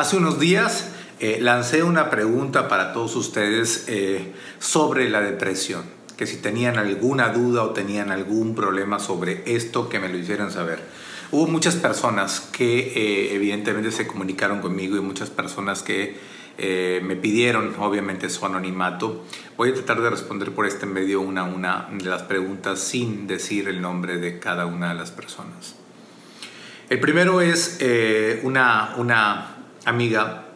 Hace unos días eh, lancé una pregunta para todos ustedes eh, sobre la depresión, que si tenían alguna duda o tenían algún problema sobre esto, que me lo hicieran saber. Hubo muchas personas que eh, evidentemente se comunicaron conmigo y muchas personas que me pidieron obviamente su anonimato. Voy a tratar de responder por este medio una a una de las preguntas sin decir el nombre de cada una de las personas. El primero es una, una amiga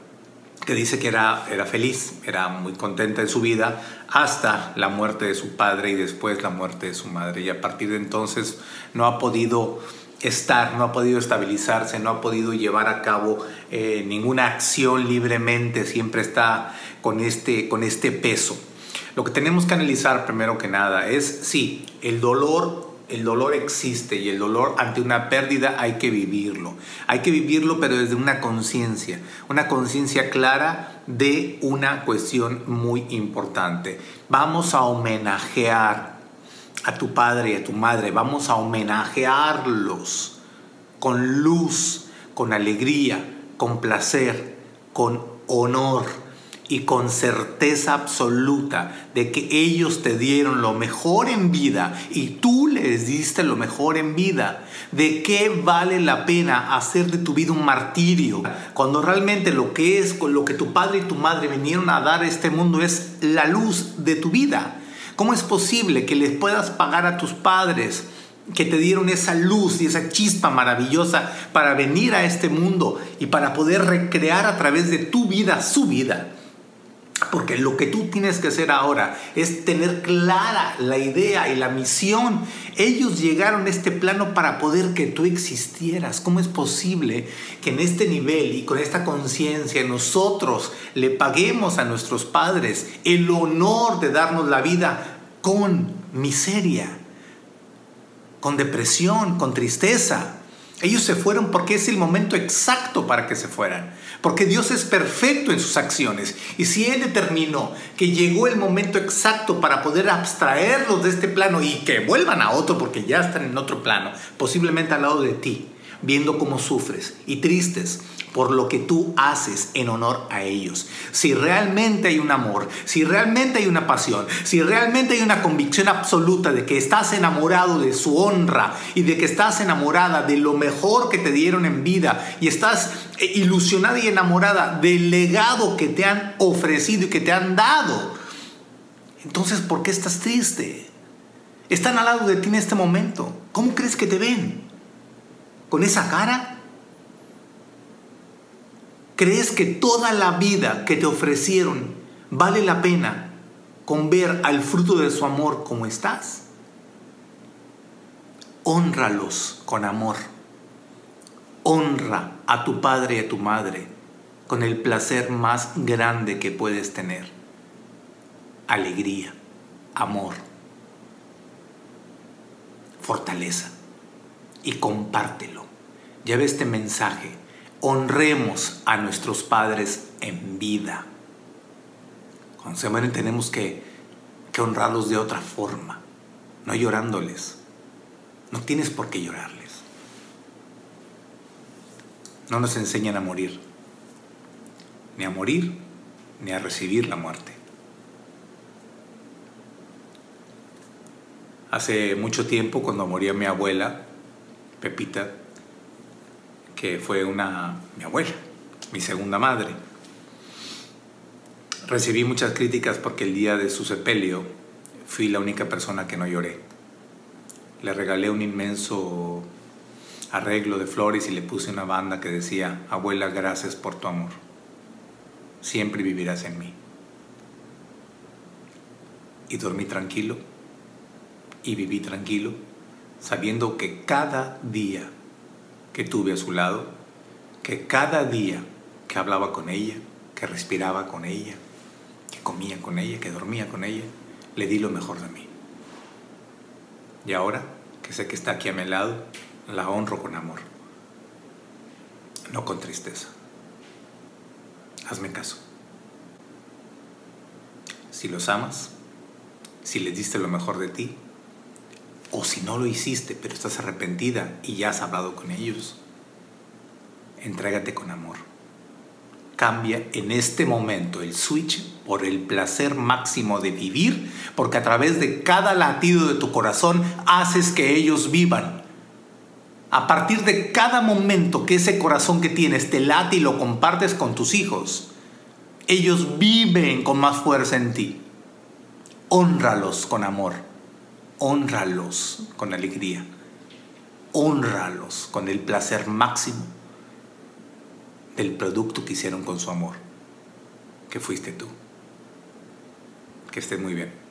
que dice que era, era feliz, era muy contenta en su vida, hasta la muerte de su padre y después la muerte de su madre. Y a partir de entonces no ha podido estar, no ha podido estabilizarse, no ha podido llevar a cabo eh, ninguna acción libremente, siempre está con este, con este peso. Lo que tenemos que analizar primero que nada es, sí, el dolor el dolor existe y el dolor ante una pérdida hay que vivirlo. Hay que vivirlo pero desde una conciencia, una conciencia clara de una cuestión muy importante. Vamos a homenajear a tu padre y a tu madre, vamos a homenajearlos con luz, con alegría, con placer, con honor y con certeza absoluta de que ellos te dieron lo mejor en vida y tú les diste lo mejor en vida, de qué vale la pena hacer de tu vida un martirio cuando realmente lo que es lo que tu padre y tu madre vinieron a dar a este mundo es la luz de tu vida. ¿Cómo es posible que les puedas pagar a tus padres que te dieron esa luz y esa chispa maravillosa para venir a este mundo y para poder recrear a través de tu vida su vida? Porque lo que tú tienes que hacer ahora es tener clara la idea y la misión. Ellos llegaron a este plano para poder que tú existieras. ¿Cómo es posible que en este nivel y con esta conciencia nosotros le paguemos a nuestros padres el honor de darnos la vida con miseria, con depresión, con tristeza? Ellos se fueron porque es el momento exacto para que se fueran. Porque Dios es perfecto en sus acciones. Y si Él determinó que llegó el momento exacto para poder abstraerlos de este plano y que vuelvan a otro porque ya están en otro plano, posiblemente al lado de ti, viendo cómo sufres y tristes por lo que tú haces en honor a ellos. Si realmente hay un amor, si realmente hay una pasión, si realmente hay una convicción absoluta de que estás enamorado de su honra y de que estás enamorada de lo mejor que te dieron en vida y estás eh, ilusionada y enamorada del legado que te han ofrecido y que te han dado, entonces ¿por qué estás triste? Están al lado de ti en este momento. ¿Cómo crees que te ven? ¿Con esa cara? ¿Crees que toda la vida que te ofrecieron vale la pena con ver al fruto de su amor como estás? Honralos con amor. Honra a tu padre y a tu madre con el placer más grande que puedes tener. Alegría, amor, fortaleza. Y compártelo. Lleva este mensaje honremos a nuestros padres en vida. Cuando se mueren tenemos que, que honrarlos de otra forma, no llorándoles. No tienes por qué llorarles. No nos enseñan a morir, ni a morir, ni a recibir la muerte. Hace mucho tiempo, cuando moría mi abuela, Pepita, que fue una, mi abuela, mi segunda madre. Recibí muchas críticas porque el día de su sepelio fui la única persona que no lloré. Le regalé un inmenso arreglo de flores y le puse una banda que decía, abuela, gracias por tu amor. Siempre vivirás en mí. Y dormí tranquilo y viví tranquilo, sabiendo que cada día que tuve a su lado, que cada día que hablaba con ella, que respiraba con ella, que comía con ella, que dormía con ella, le di lo mejor de mí. Y ahora que sé que está aquí a mi lado, la honro con amor, no con tristeza. Hazme caso. Si los amas, si les diste lo mejor de ti, o si no lo hiciste, pero estás arrepentida y ya has hablado con ellos, entrégate con amor. Cambia en este momento el switch por el placer máximo de vivir, porque a través de cada latido de tu corazón haces que ellos vivan. A partir de cada momento que ese corazón que tienes te late y lo compartes con tus hijos, ellos viven con más fuerza en ti. Honralos con amor, honralos con alegría, honralos con el placer máximo del producto que hicieron con su amor, que fuiste tú. Que esté muy bien.